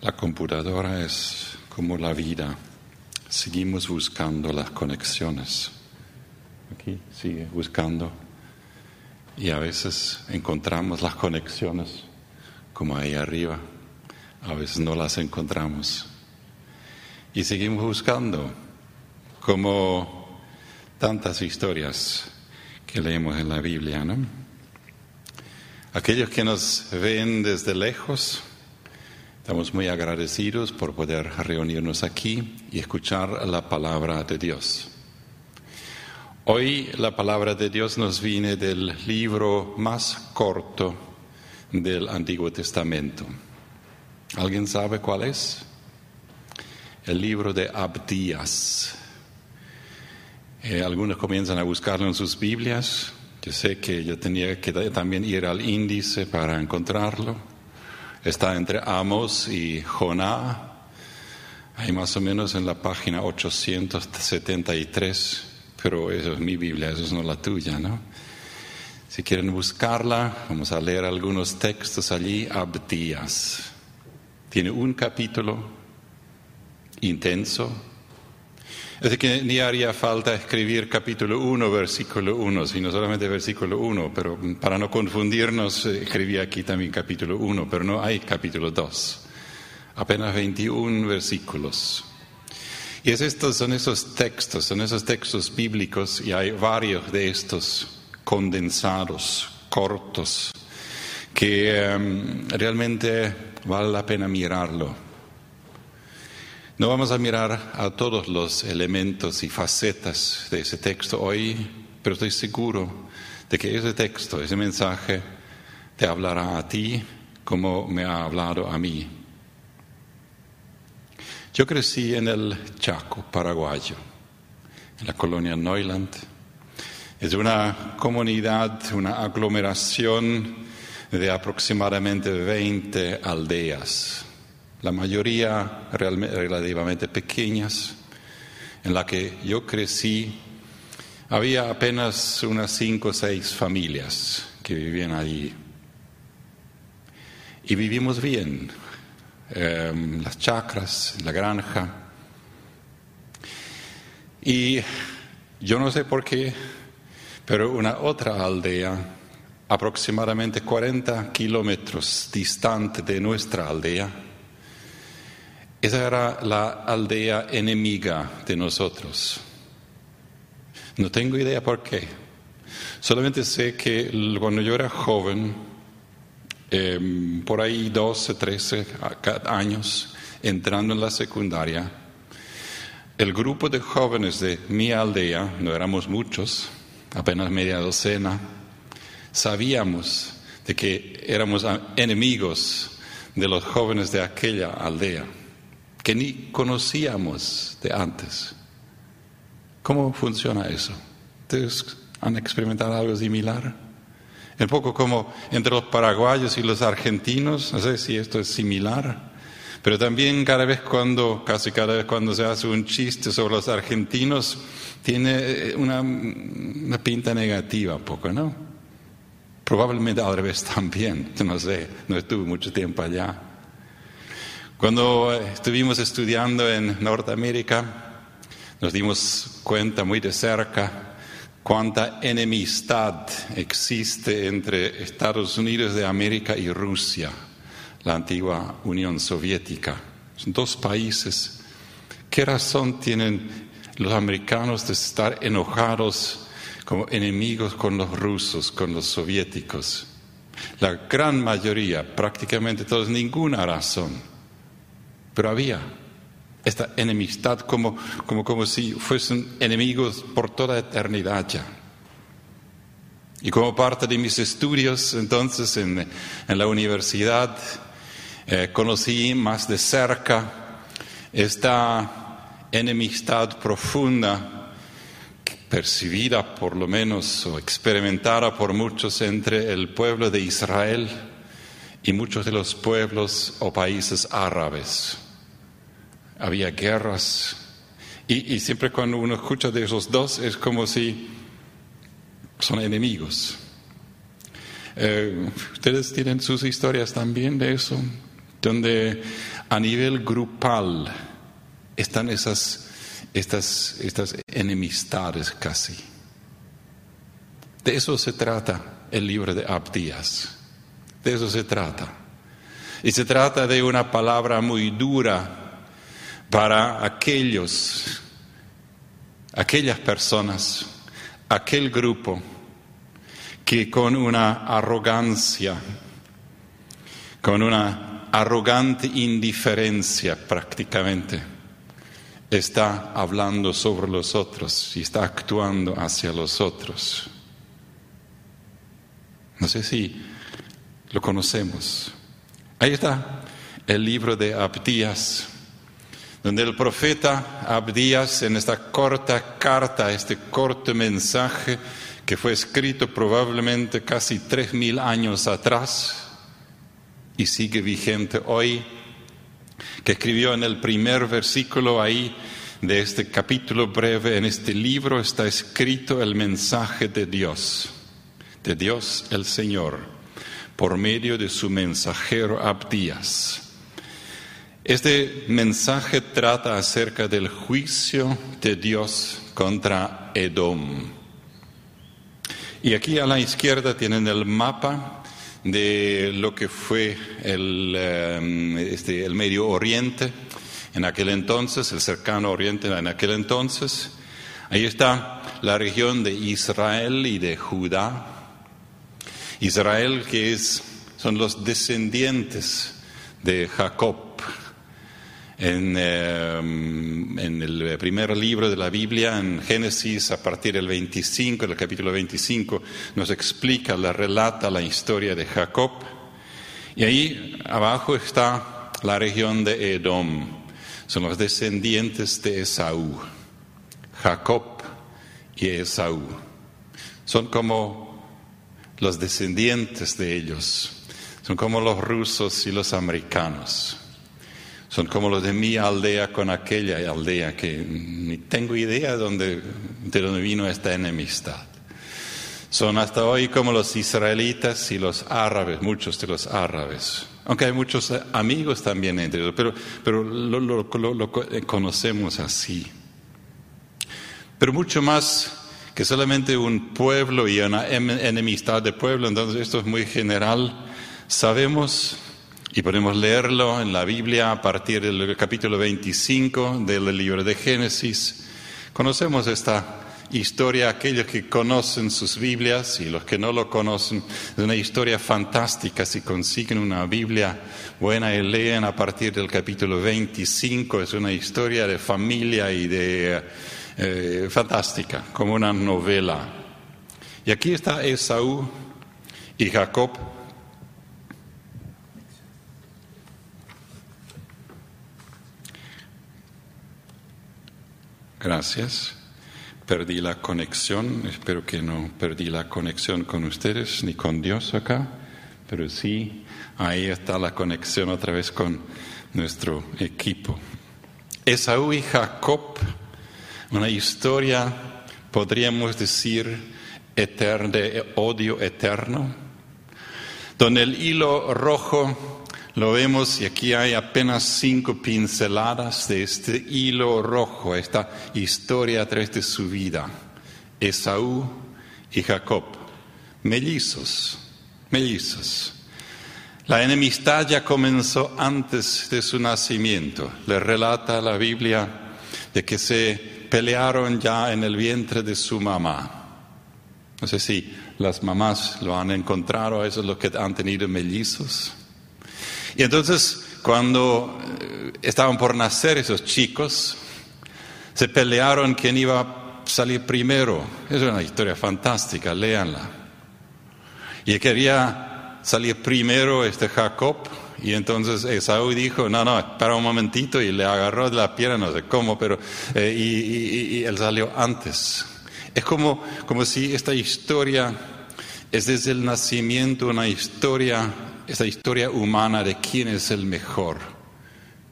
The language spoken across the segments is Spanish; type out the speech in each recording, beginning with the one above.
La computadora es como la vida. Seguimos buscando las conexiones. Aquí sigue buscando. Y a veces encontramos las conexiones como ahí arriba. A veces no las encontramos. Y seguimos buscando como tantas historias que leemos en la Biblia, ¿no? Aquellos que nos ven desde lejos, estamos muy agradecidos por poder reunirnos aquí y escuchar la palabra de Dios. Hoy la palabra de Dios nos viene del libro más corto del Antiguo Testamento. ¿Alguien sabe cuál es? El libro de Abdías. Eh, algunos comienzan a buscarlo en sus Biblias. Yo sé que yo tenía que también ir al índice para encontrarlo. Está entre Amos y Joná. Ahí más o menos en la página 873. Pero eso es mi Biblia, eso es no la tuya, ¿no? Si quieren buscarla, vamos a leer algunos textos allí. Abdías. Tiene un capítulo intenso, Así que ni haría falta escribir capítulo 1, versículo 1, sino solamente versículo 1, pero para no confundirnos eh, escribí aquí también capítulo 1, pero no hay capítulo 2. Apenas 21 versículos. Y es estos, son esos textos, son esos textos bíblicos, y hay varios de estos condensados, cortos, que em, realmente vale la pena mirarlo no vamos a mirar a todos los elementos y facetas de ese texto hoy, pero estoy seguro de que ese texto, ese mensaje, te hablará a ti como me ha hablado a mí. Yo crecí en el Chaco paraguayo, en la colonia Neuland. Es una comunidad, una aglomeración de aproximadamente 20 aldeas la mayoría relativamente pequeñas, en la que yo crecí, había apenas unas cinco o seis familias que vivían allí. Y vivimos bien, em, las chacras, la granja. Y yo no sé por qué, pero una otra aldea, aproximadamente 40 kilómetros distante de nuestra aldea, esa era la aldea enemiga de nosotros. No tengo idea por qué. Solamente sé que cuando yo era joven, em, por ahí 12, 13 años, entrando en la secundaria, el grupo de jóvenes de mi aldea, no éramos muchos, apenas media docena, sabíamos de que éramos enemigos de los jóvenes de aquella aldea que ni conocíamos de antes. ¿Cómo funciona eso? ¿Ustedes han experimentado algo similar? Un poco como entre los paraguayos y los argentinos, no sé si esto es similar, pero también cada vez cuando, casi cada vez cuando se hace un chiste sobre los argentinos, tiene una, una pinta negativa un poco, ¿no? Probablemente al revés también, no sé, no estuve mucho tiempo allá. Cuando estuvimos estudiando en Norteamérica, nos dimos cuenta muy de cerca cuánta enemistad existe entre Estados Unidos de América y Rusia, la antigua Unión Soviética. Son dos países. ¿Qué razón tienen los americanos de estar enojados como enemigos con los rusos, con los soviéticos? La gran mayoría, prácticamente todos, ninguna razón pero había esta enemistad como, como, como si fuesen enemigos por toda eternidad ya. Y como parte de mis estudios entonces en, en la universidad, eh, conocí más de cerca esta enemistad profunda, percibida por lo menos o experimentada por muchos entre el pueblo de Israel y muchos de los pueblos o países árabes había guerras. Y, siempre cuando uno escucha de esos dos es como si son enemigos. Eh, Ustedes tienen sus historias también de eso, donde a nivel grupal están esas, estas, estas enemistades casi. De eso se trata el libro de Abdías. De eso se trata. Y se trata de una palabra muy dura para aquellos, aquellas personas, aquel grupo que con una arrogancia, con una arrogante indiferencia prácticamente, está hablando sobre los otros y está actuando hacia los otros. No sé si lo conocemos. Ahí está el libro de Abdías, donde el profeta Abdías en esta corta carta, este corto mensaje que fue escrito probablemente casi tres mil años atrás y sigue vigente hoy, que escribió en el primer versículo ahí de este capítulo breve, en este libro está escrito el mensaje de Dios, de Dios el Señor por medio de su mensajero Abdías. Este mensaje trata acerca del juicio de Dios contra Edom. Y aquí a la izquierda tienen el mapa de lo que fue el, eh, este, el Medio Oriente en aquel entonces, el cercano Oriente en aquel entonces. Ahí está la región de Israel y de Judá, Israel, que es, son los descendientes de Jacob. En, em, en, el primer libro de la Biblia, en Génesis, a partir del 25, del capítulo 25, nos explica, la relata la historia de Jacob. Y ahí abajo está la región de Edom. Son los descendientes de Esaú. Jacob y Esaú. Son como los descendientes de ellos. Son como los rusos y los americanos. Son como los de mi aldea con aquella aldea que ni tengo idea de dónde, de dónde vino esta enemistad. Son hasta hoy como los israelitas y los árabes, muchos de los árabes. Aunque hay muchos amigos también entre ellos, pero, pero lo, lo conocemos así. Pero mucho más que solamente un pueblo y una em, enemistad de pueblo, entonces esto es muy general. Sabemos y podemos leerlo en la Biblia a partir del capítulo 25 del libro de Génesis. Conocemos esta historia, aquellos que conocen sus Biblias y los que no lo conocen, es una historia fantástica. Si consiguen una Biblia buena y leen a partir del capítulo 25, es una historia de familia y de eh, fantástica, como una novela. Y aquí está Esaú y Jacob. Gracias. Perdí la conexión, espero que no perdí la conexión con ustedes ni con Dios acá, pero sí, ahí está la conexión otra vez con nuestro equipo. Esaú y Jacob una historia, podríamos decir, eterna, de odio eterno, donde el hilo rojo lo vemos y aquí hay apenas cinco pinceladas de este hilo rojo, esta historia a través de su vida. Esaú y Jacob, mellizos, mellizos. La enemistad ya comenzó antes de su nacimiento. Le relata la Biblia de que se pelearon ya en el vientre de su mamá. No sé si las mamás lo han encontrado, eso es lo que han tenido mellizos. Y entonces, cuando eh, estaban por nacer esos chicos, se pelearon quién iba a salir primero. Es una historia fantástica, léanla. Y quería salir primero este Jacob, y entonces Esaú dijo, no, no, espera un momentito y le agarró de la pierna, no sé cómo, pero eh, y, él salió antes. Es como, como si esta historia es desde el nacimiento una historia, esta historia humana de quién es el mejor,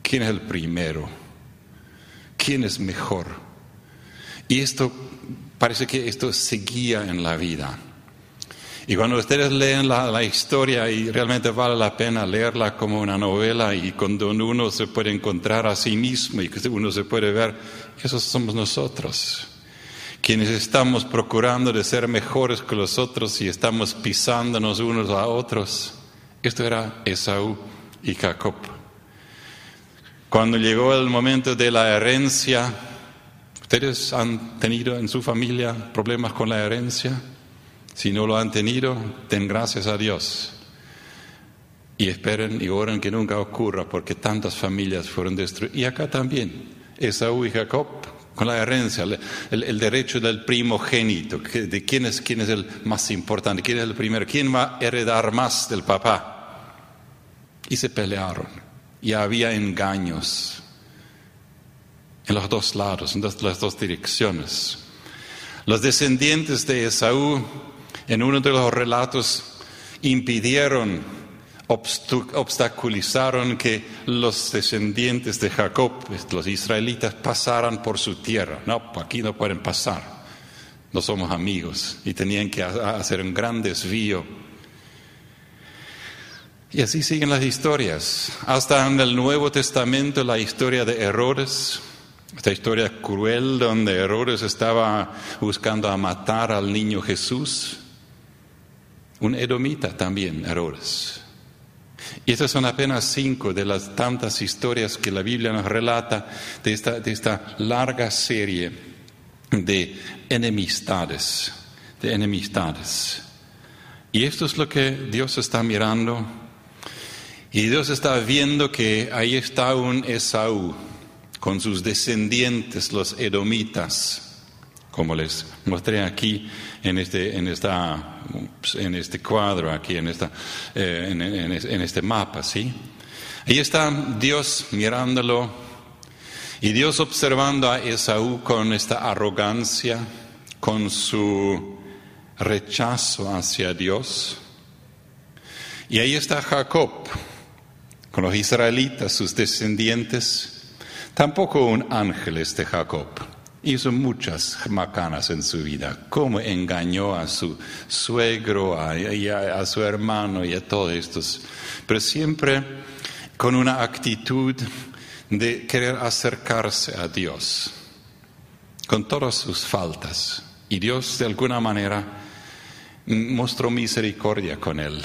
quién es el primero, quién es mejor. Y esto parece que esto seguía en la vida. Y cuando ustedes leen la, historia, y realmente vale la pena leerla como una novela, y cuando uno se puede encontrar a sí mismo y uno se puede ver, esos somos nosotros, quienes estamos procurando de ser mejores que los otros y estamos pisándonos unos a otros. Esto era Esaú y Jacob. Cuando llegó el momento de la herencia, ¿ustedes han tenido en su familia problemas con la herencia? Si no lo han tenido, den gracias a Dios. Y esperen y oren que nunca ocurra porque tantas familias fueron destruidas. Y acá también, Esaú y Jacob, con la herencia, el, derecho del primogénito, de quién es, quién es el más importante, quién es el primero, quién va a heredar más del papá. Y se pelearon. Y había engaños en los dos lados, en las dos direcciones. Los descendientes de Esaú en uno de los relatos impidieron, obstaculizaron que los descendientes de Jacob, los israelitas, pasaran por su tierra. No, aquí no pueden pasar, no somos amigos y tenían que hacer un gran desvío. Y así siguen las historias. Hasta en el Nuevo Testamento la historia de errores, esta historia cruel donde Herodes estaba buscando a matar al niño Jesús, un edomita también, Herodes. Y estas son apenas cinco de las tantas historias que la Biblia nos relata de esta, de esta larga serie de enemistades, de enemistades. Y esto es lo que Dios está mirando. Y Dios está viendo que ahí está un Esaú con sus descendientes, los edomitas, como les mostré aquí en este, en esta, en este cuadro, aquí en, esta, eh, en, este mapa, ¿sí? Ahí está Dios mirándolo y Dios observando a Esaú con esta arrogancia, con su rechazo hacia Dios. Y ahí está Jacob, con los israelitas, sus descendientes, tampoco un ángel este Jacob hizo muchas macanas en su vida, cómo engañó a su suegro, a, a, su hermano y a todos estos, pero siempre con una actitud de querer acercarse a Dios, con todas sus faltas. Y Dios de alguna manera mostró misericordia con él.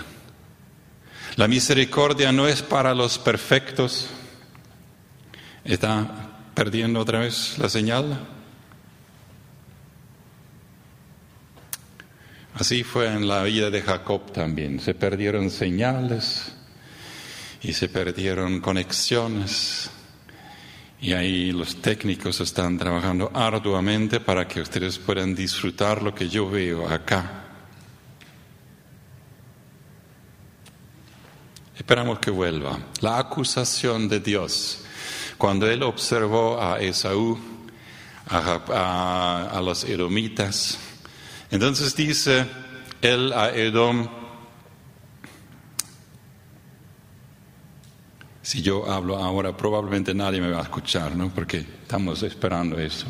La misericordia no es para los perfectos. ¿Está perdiendo otra vez la señal? Así fue en la vida de Jacob también. Se perdieron señales y se perdieron conexiones. Y ahí los técnicos están trabajando arduamente para que ustedes puedan disfrutar lo que yo veo acá. Esperamos que vuelva. La acusación de Dios. Cuando él observó a Esaú, a, a los edomitas, entonces dice él a Edom, si yo hablo ahora probablemente nadie me va a escuchar, ¿no? Porque estamos esperando eso.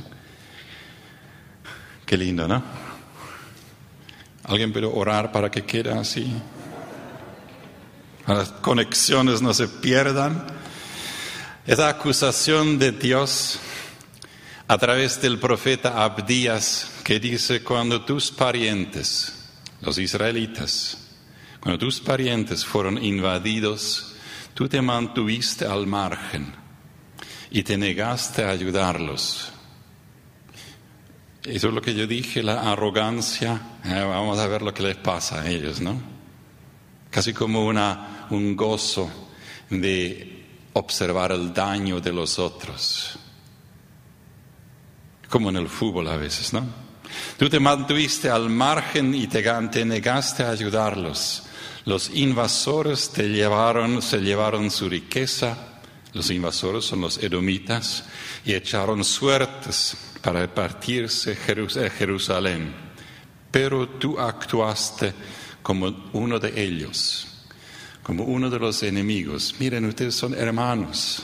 Qué lindo, ¿no? ¿Alguien puede orar para que quede así? Las conexiones no se pierdan. Esa acusación de Dios a través del profeta Abdías que dice, cuando tus parientes, los israelitas, cuando tus parientes fueron invadidos, tú te mantuviste al margen y te negaste a ayudarlos. Eso es lo que yo dije, la arrogancia. Eh, vamos a ver lo que les pasa a ellos, ¿no? Casi como una, un gozo de observar el daño de los otros. Como en el fútbol a veces, ¿no? Tú te mantuviste al margen y te, negaste a ayudarlos. Los invasores te llevaron, se llevaron su riqueza, los invasores son los edomitas, y echaron suertes para partirse Jerusalén. Pero tú actuaste como uno de ellos, como uno de los enemigos. Miren, ustedes son hermanos.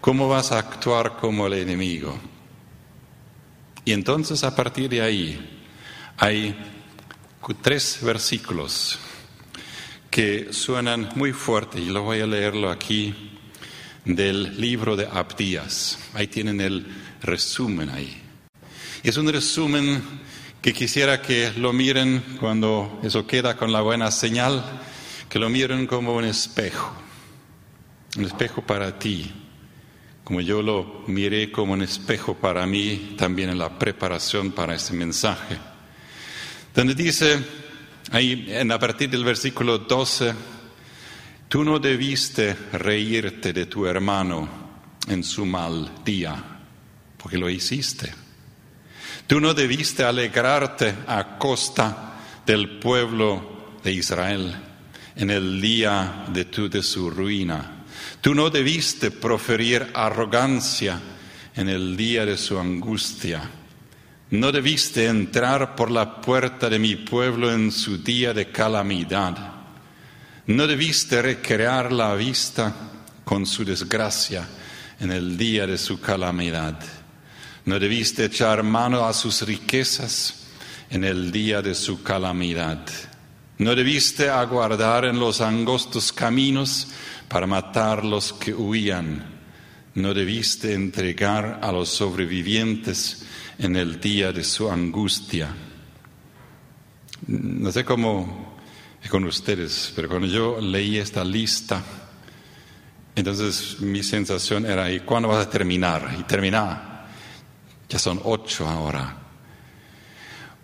¿Cómo vas a actuar como el enemigo? Y entonces a partir de ahí hay tres versículos que suenan muy fuerte y lo voy a leerlo aquí del libro de Abdías. Ahí tienen el resumen ahí. Es un resumen que quisiera que lo miren cuando eso queda con la buena señal, que lo miren como un espejo, un espejo para ti, como yo lo miré como un espejo para mí también en la preparación para ese mensaje. Donde dice, ahí en, a partir del versículo 12, tú no debiste reírte de tu hermano en su mal día, porque lo hiciste. Tú no debiste alegrarte a costa del pueblo de Israel en el día de, tu, su ruina Tú no debiste proferir arrogancia en el día de su angustia. No debiste entrar por la puerta de mi pueblo en su día de calamidad. No debiste recrear la vista con su desgracia en el día de su calamidad. No debiste echar mano a sus riquezas en el día de su calamidad. No debiste aguardar en los angostos caminos para matar los que huían. No debiste entregar a los sobrevivientes en el día de su angustia. No sé cómo con ustedes, pero cuando yo leí esta lista, entonces mi sensación era, ¿y cuándo vas a terminar? Y terminar. Ya son ocho ahora.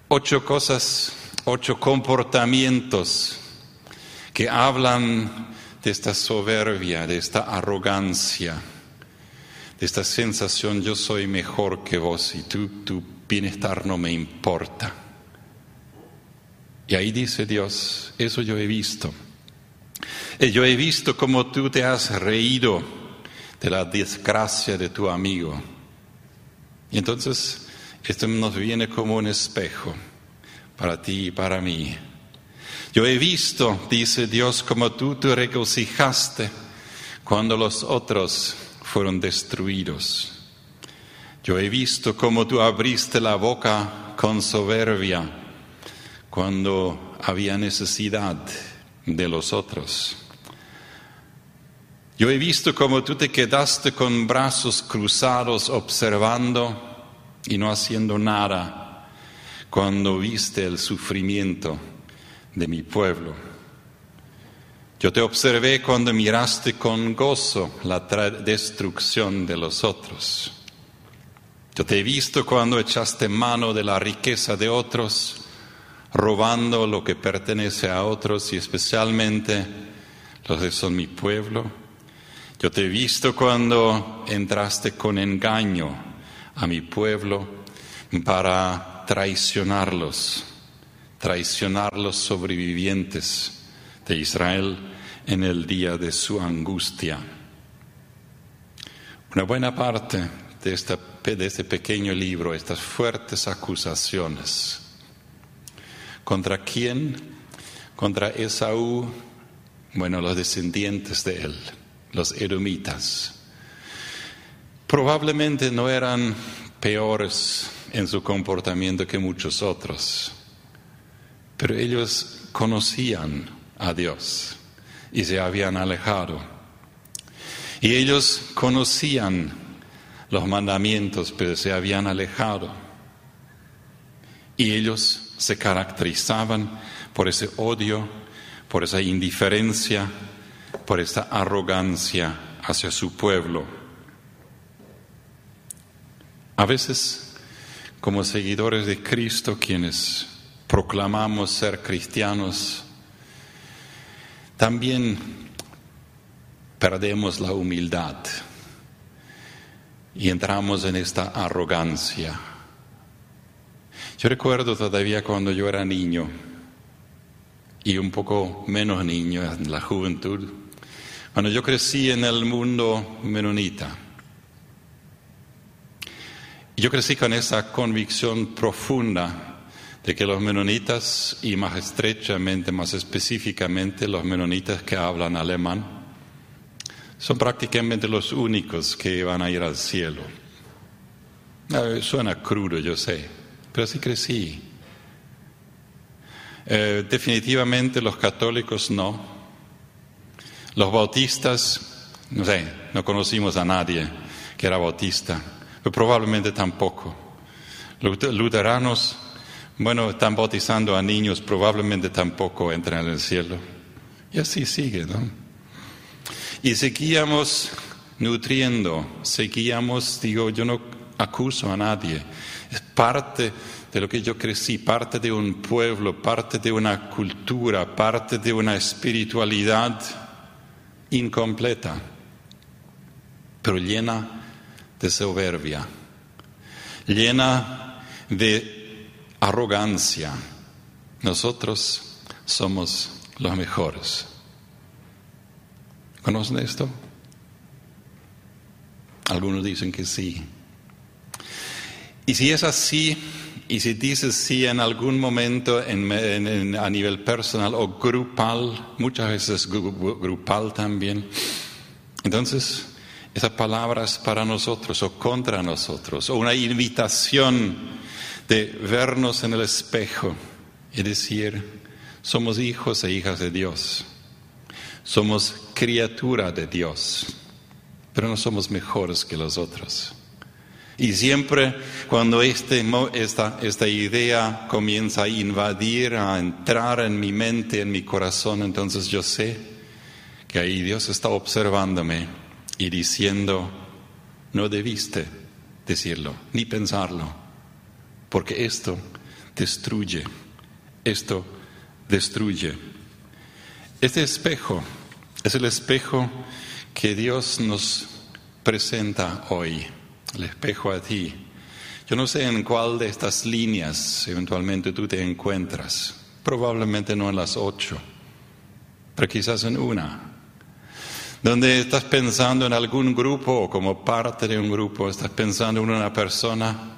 Ocho cosas, ocho comportamientos que hablan de esta soberbia, de esta arrogancia, de esta sensación yo soy mejor que vos y tu, bienestar no me importa. Y ahí dice Dios, eso yo he visto. Y yo he visto cómo tú te has reído de la desgracia de tu amigo. Y entonces esto nos viene como un espejo para ti y para mí. Yo he visto, dice Dios, como tú te regocijaste cuando los otros fueron destruidos. Yo he visto cómo tú abriste la boca con soberbia cuando había necesidad de los otros. Yo he visto cómo tú te quedaste con brazos cruzados observando y no haciendo nada cuando viste el sufrimiento de mi pueblo. Yo te observé cuando miraste con gozo la destrucción de los otros. Yo te he visto cuando echaste mano de la riqueza de otros, robando lo que pertenece a otros y especialmente los que son mi pueblo. Yo te he visto cuando entraste con engaño a mi pueblo para traicionarlos traicionar los sobrevivientes de Israel en el día de su angustia. Una buena parte de, este pequeño libro, estas fuertes acusaciones. ¿Contra quién? Contra Esaú, bueno, los descendientes de él, los edomitas. Probablemente no eran peores en su comportamiento que muchos otros pero ellos conocían a Dios y se habían alejado. Y ellos conocían los mandamientos, pero se habían alejado. Y ellos se caracterizaban por ese odio, por esa indiferencia, por esta arrogancia hacia su pueblo. A veces, como seguidores de Cristo, quienes proclamamos ser cristianos, también perdemos la humildad y entramos en esta arrogancia. Yo recuerdo todavía cuando yo era niño y un poco menos niño en la juventud, cuando yo crecí en el mundo menonita. Yo crecí con esa convicción profunda de que los menonitas, y más estrechamente, más específicamente los menonitas que hablan alemán, son prácticamente los únicos que van a ir al cielo. Suena crudo, yo sé, pero así crecí. Eh, definitivamente los católicos no. Los bautistas, no sé, no conocimos a nadie que era bautista, probablemente tampoco. Luteranos, bueno, están bautizando a niños, probablemente tampoco entran en el cielo. Y así sigue, ¿no? Y seguíamos nutriendo, seguíamos, digo, yo no acuso a nadie, es parte de lo que yo crecí, parte de un pueblo, parte de una cultura, parte de una espiritualidad incompleta, pero llena de soberbia, llena de arrogancia. Nosotros somos los mejores. ¿Conocen esto? Algunos dicen que sí. Y si es así, y si dices sí en algún momento a nivel personal o grupal, muchas veces grupal también, entonces esa palabra es para nosotros o contra nosotros, o una invitación de vernos en el espejo y decir, somos hijos e hijas de Dios, somos criatura de Dios, pero no somos mejores que los otros. Y siempre cuando este, esta idea comienza a invadir, a entrar en mi mente, en mi corazón, entonces yo sé que ahí Dios está observándome y diciendo, no debiste decirlo, ni pensarlo, porque esto destruye, esto destruye. Este espejo es el espejo que Dios nos presenta hoy el espejo a ti. Yo no sé en cuál de estas líneas eventualmente tú te encuentras. Probablemente no en las ocho, pero quizás en una. Donde estás pensando en algún grupo o como parte de un grupo, estás pensando en una persona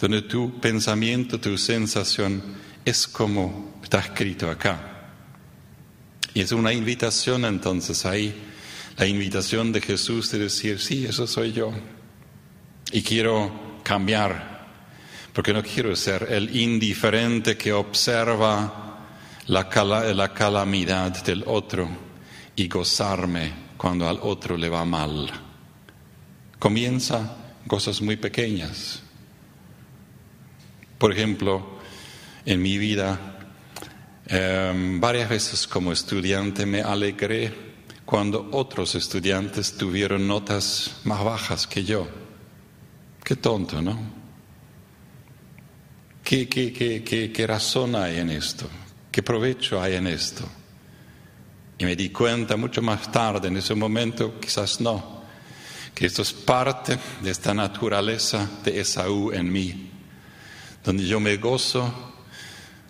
donde tu pensamiento, tu sensación es como está escrito acá. Y es una invitación entonces ahí, la invitación de Jesús de decir, sí, eso soy yo. Y quiero cambiar, porque no quiero ser el indiferente que observa la, la calamidad del otro y gozarme cuando al otro le va mal. Comienza cosas muy pequeñas. Por ejemplo, en mi vida, em, varias veces como estudiante me alegré cuando otros estudiantes tuvieron notas más bajas que yo. Qué tonto, ¿no? ¿Qué, qué, qué, qué, razón hay en esto? ¿Qué provecho hay en esto? Y me di cuenta mucho más tarde, en ese momento quizás no, que esto es parte de esta naturaleza de Esaú en mí, donde yo me gozo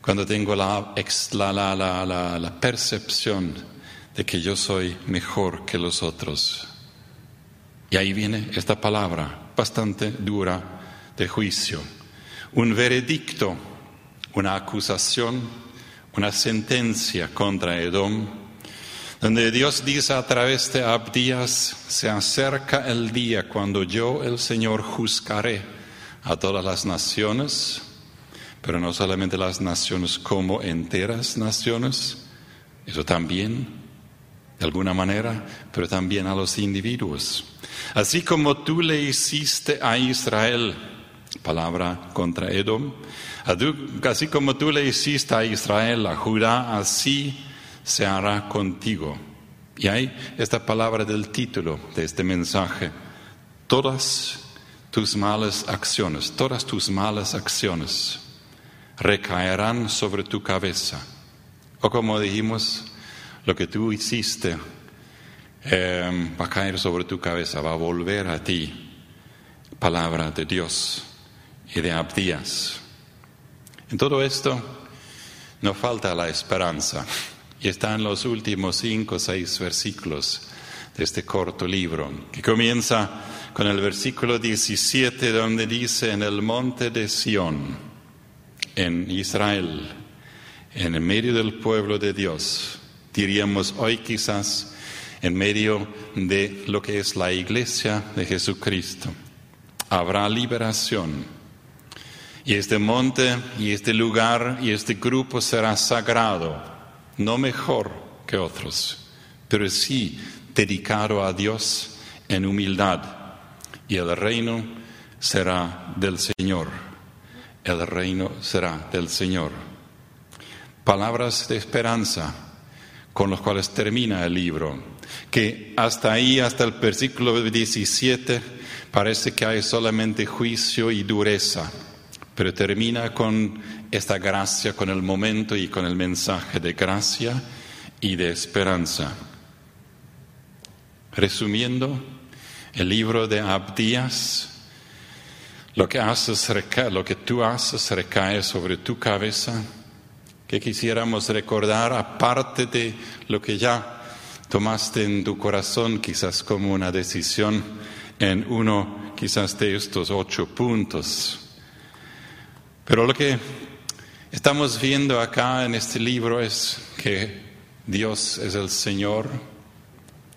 cuando tengo la, la, la, la percepción de que yo soy mejor que los otros. Y ahí viene esta palabra, bastante dura de juicio. Un veredicto, una acusación, una sentencia contra Edom, donde Dios dice a través de Abdías, se acerca el día cuando yo, el Señor, juzgaré a todas las naciones, pero no solamente las naciones como enteras naciones, eso también, de alguna manera, pero también a los individuos. Así como tú le hiciste a Israel, palabra contra Edom, así como tú le hiciste a Israel, a Judá, así se hará contigo. Y hay esta palabra del título de este mensaje. Todas tus malas acciones, todas tus malas acciones recaerán sobre tu cabeza. O como dijimos, lo que tú hiciste Em, va a caer sobre tu cabeza, va a volver a ti palabra de Dios y de Abdías. En todo esto no falta la esperanza y está en los últimos cinco o seis versículos de este corto libro, que comienza con el versículo 17 donde dice en el monte de Sión, en Israel, en el medio del pueblo de Dios, diríamos hoy quizás en medio de lo que es la iglesia de Jesucristo. Habrá liberación. Y este monte y este lugar y este grupo será sagrado, no mejor que otros, pero sí dedicado a Dios en humildad. Y el reino será del Señor. El reino será del Señor. Palabras de esperanza con los cuales termina el libro, que hasta ahí, hasta el versículo 17, parece que hay solamente juicio y dureza pero termina con esta gracia, con el momento y con el mensaje de gracia y de esperanza. Resumiendo, el libro de Abdías, lo que, haces, que tú haces recae sobre tu cabeza, que quisiéramos recordar, aparte de lo que ya tomaste en tu corazón, quizás como una decisión en uno quizás de estos ocho puntos pero lo que estamos viendo acá en este libro es que Dios es el Señor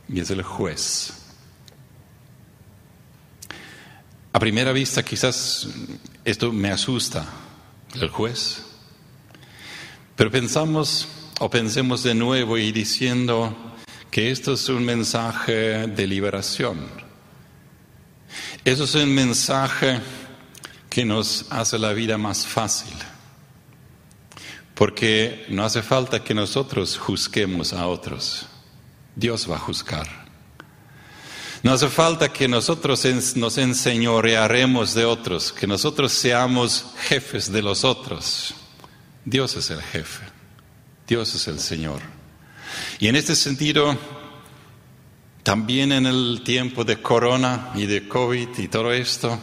y es el juez. A primera vista quizás esto me asusta, el juez. Pero pensamos o pensemos de nuevo y diciendo que esto es un mensaje de liberación. Eso es un mensaje que nos hace la vida más fácil. Porque no hace falta que nosotros juzguemos a otros. Dios va a juzgar. No hace falta que nosotros nos enseñorearemos de otros, que nosotros seamos jefes de los otros. Dios es el jefe. Dios es el Señor. Y en este sentido, también en el tiempo de corona y de COVID y todo esto,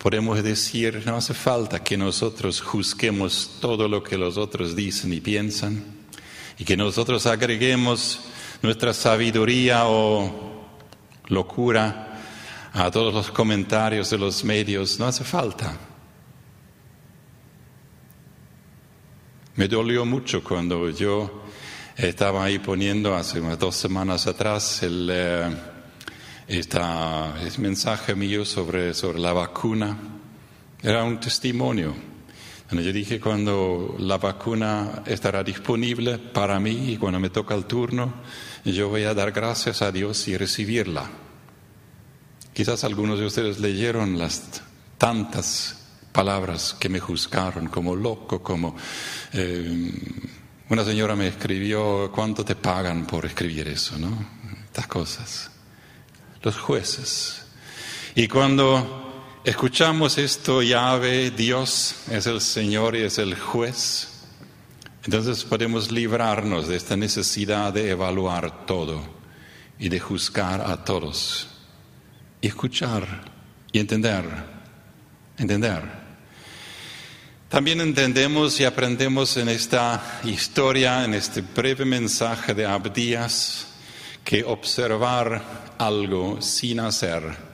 podemos decir, no hace falta que nosotros juzguemos todo lo que los otros dicen y piensan y que nosotros agreguemos nuestra sabiduría o locura a todos los comentarios de los medios, no hace falta. Me dolió mucho cuando yo estaba ahí poniendo hace unas dos semanas atrás el... Eh, esta, mensaje mío sobre, sobre la vacuna era un testimonio. yo dije, cuando la vacuna estará disponible para mí y cuando me toca el turno, yo voy a dar gracias a Dios y recibirla. Quizás algunos de ustedes leyeron las tantas palabras que me juzgaron como loco, como eh, una señora me escribió, ¿cuánto te pagan por escribir eso? ¿no? Estas cosas los jueces. Y cuando escuchamos esto, Yahvé, Dios es el Señor y es el juez, entonces podemos librarnos de esta necesidad de evaluar todo y de juzgar a todos. Escuchar y entender, entender. También entendemos y aprendemos en esta historia, en este breve mensaje de Abdías, que observar algo sin hacer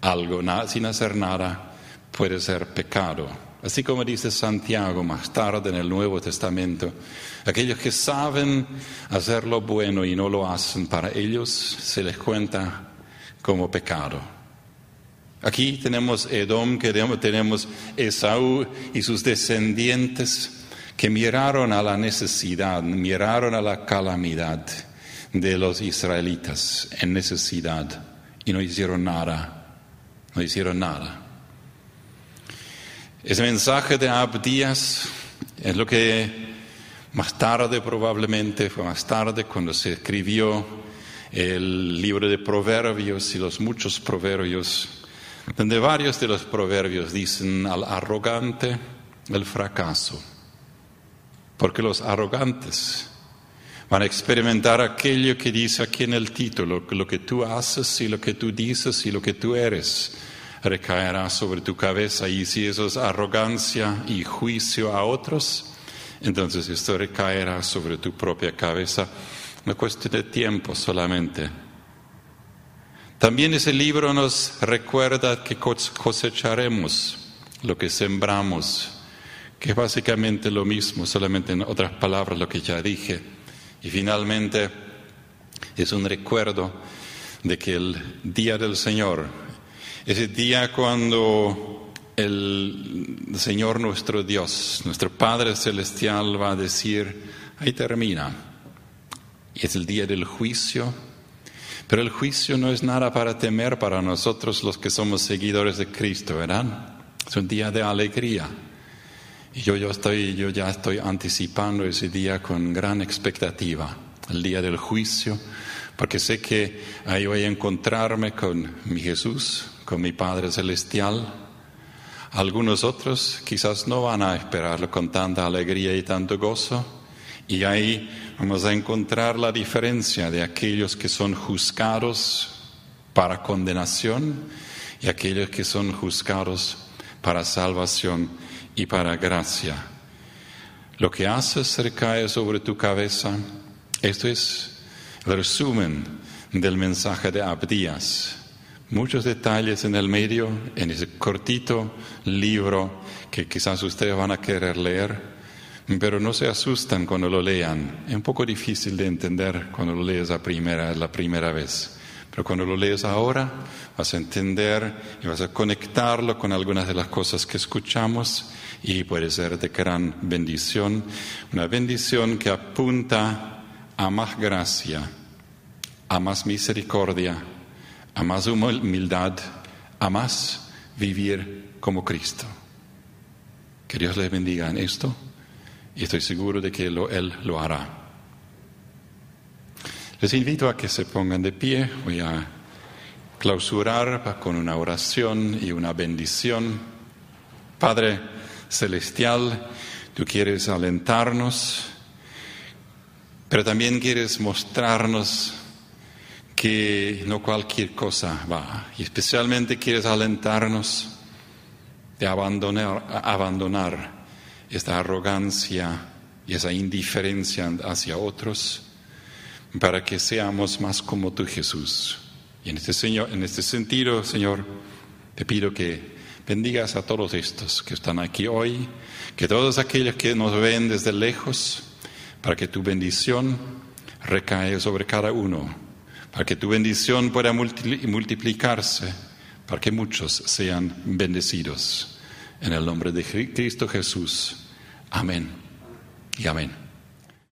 algo, sin hacer nada, puede ser pecado. Así como dice Santiago más tarde en el Nuevo Testamento, aquellos que saben hacer lo bueno y no lo hacen, para ellos se les cuenta como pecado. Aquí tenemos Edom, que tenemos Esaú y sus descendientes que miraron a la necesidad, miraron a la calamidad de los israelitas en necesidad y no hicieron nada, no hicieron nada. Ese mensaje de Abdías es lo que más tarde probablemente, fue más tarde cuando se escribió el libro de proverbios y los muchos proverbios, donde varios de los proverbios dicen al arrogante el fracaso, porque los arrogantes Van a experimentar aquello que dice aquí en el título, lo que tú haces y lo que tú dices y lo que tú eres recaerá sobre tu cabeza. Y si eso es arrogancia y juicio a otros, entonces esto recaerá sobre tu propia cabeza. Una cuestión de tiempo solamente. También ese libro nos recuerda que cosecharemos lo que sembramos, que es básicamente lo mismo, solamente en otras palabras lo que ya dije. Y finalmente es un recuerdo de que el día del Señor, ese día cuando el Señor nuestro Dios, nuestro Padre Celestial va a decir, ahí termina. Y es el día del juicio, pero el juicio no es nada para temer para nosotros los que somos seguidores de Cristo, ¿verdad? Es un día de alegría. Yo, yo, estoy, yo ya estoy anticipando ese día con gran expectativa, el día del juicio, porque sé que ahí voy a encontrarme con mi Jesús, con mi Padre Celestial. Algunos otros quizás no van a esperarlo con tanta alegría y tanto gozo. Y ahí vamos a encontrar la diferencia de aquellos que son juzgados para condenación y aquellos que son juzgados para salvación y para gracia. Lo que haces recae sobre tu cabeza. Esto es el resumen del mensaje de Abdías. Muchos detalles en el medio, en ese cortito libro que quizás ustedes van a querer leer, pero no se asustan cuando lo lean. Es un poco difícil de entender cuando lo lees la primera, la primera vez. Pero cuando lo lees ahora, vas a entender y vas a conectarlo con algunas de las cosas que escuchamos y puede ser de gran bendición. Una bendición que apunta a más gracia, a más misericordia, a más humildad, a más vivir como Cristo. Que Dios les bendiga en esto y estoy seguro de que Él lo hará. Les invito a que se pongan de pie. Voy a clausurar con una oración y una bendición. Padre Celestial, tú quieres alentarnos, pero también quieres mostrarnos que no cualquier cosa va. Y especialmente quieres alentarnos de abandonar, abandonar esta arrogancia y esa indiferencia hacia otros para que seamos más como tú, Jesús. Y en este, en este sentido, Señor, te pido que bendigas a todos estos que están aquí hoy, que todos aquellos que nos ven desde lejos, para que tu bendición recaiga sobre cada uno, para que tu bendición pueda multiplicarse, para que muchos sean bendecidos. En el nombre de Cristo Jesús. Amén y amén.